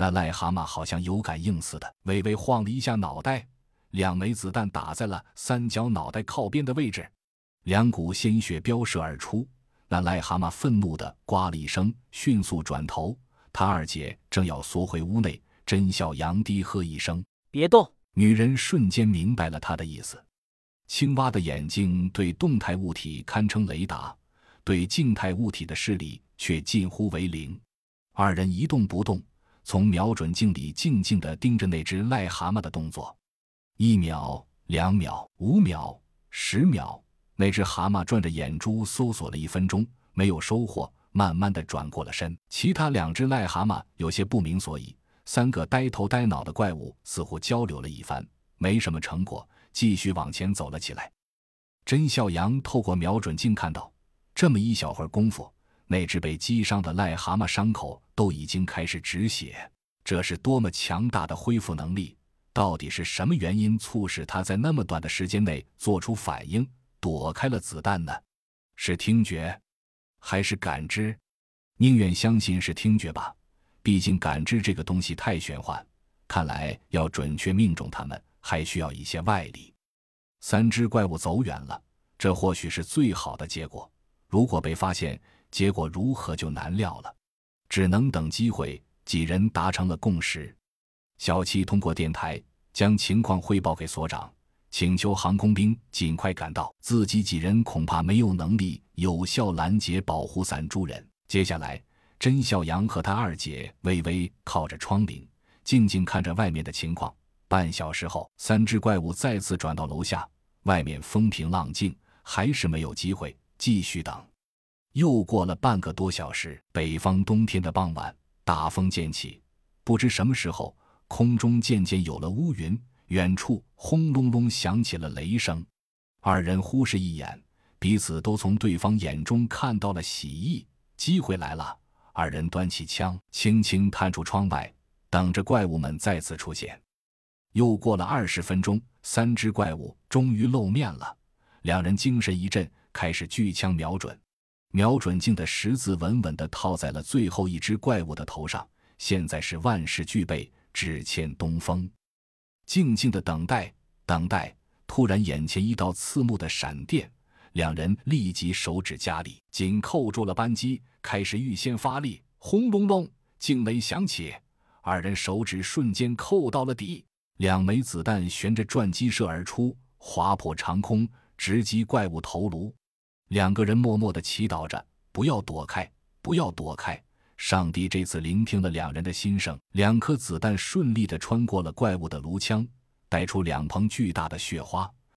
那癞蛤蟆好像有感应似的，微微晃了一下脑袋，两枚子弹打在了三角脑袋靠边的位置，两股鲜血飙射而出。那癞蛤蟆愤怒地呱了一声，迅速转头。他二姐正要缩回屋内，甄小杨低喝一声：“别动！”女人瞬间明白了他的意思。青蛙的眼睛对动态物体堪称雷达，对静态物体的视力却近乎为零。二人一动不动，从瞄准镜里静静地盯着那只癞蛤蟆的动作。一秒，两秒，五秒，十秒，那只蛤蟆转着眼珠搜索了一分钟，没有收获。慢慢的转过了身，其他两只癞蛤蟆有些不明所以。三个呆头呆脑的怪物似乎交流了一番，没什么成果，继续往前走了起来。甄笑阳透过瞄准镜看到，这么一小会儿功夫，那只被击伤的癞蛤蟆伤口都已经开始止血。这是多么强大的恢复能力！到底是什么原因促使它在那么短的时间内做出反应，躲开了子弹呢？是听觉？还是感知，宁愿相信是听觉吧。毕竟感知这个东西太玄幻，看来要准确命中它们，还需要一些外力。三只怪物走远了，这或许是最好的结果。如果被发现，结果如何就难料了。只能等机会。几人达成了共识，小七通过电台将情况汇报给所长。请求航空兵尽快赶到，自己几人恐怕没有能力有效拦截保护伞诸人。接下来，甄笑阳和他二姐微微靠着窗棂，静静看着外面的情况。半小时后，三只怪物再次转到楼下，外面风平浪静，还是没有机会，继续等。又过了半个多小时，北方冬天的傍晚，大风渐起，不知什么时候，空中渐渐有了乌云。远处轰隆隆响起了雷声，二人忽视一眼，彼此都从对方眼中看到了喜意。机会来了，二人端起枪，轻轻探出窗外，等着怪物们再次出现。又过了二十分钟，三只怪物终于露面了。两人精神一振，开始举枪瞄准。瞄准镜的十字稳稳地套在了最后一只怪物的头上。现在是万事俱备，只欠东风。静静的等待，等待。突然，眼前一道刺目的闪电，两人立即手指加力，紧扣住了扳机，开始预先发力。轰隆隆，惊雷响起，二人手指瞬间扣到了底。两枚子弹旋着转机射而出，划破长空，直击怪物头颅。两个人默默地祈祷着：“不要躲开，不要躲开。”上帝这次聆听了两人的心声，两颗子弹顺利地穿过了怪物的颅腔，带出两捧巨大的血花。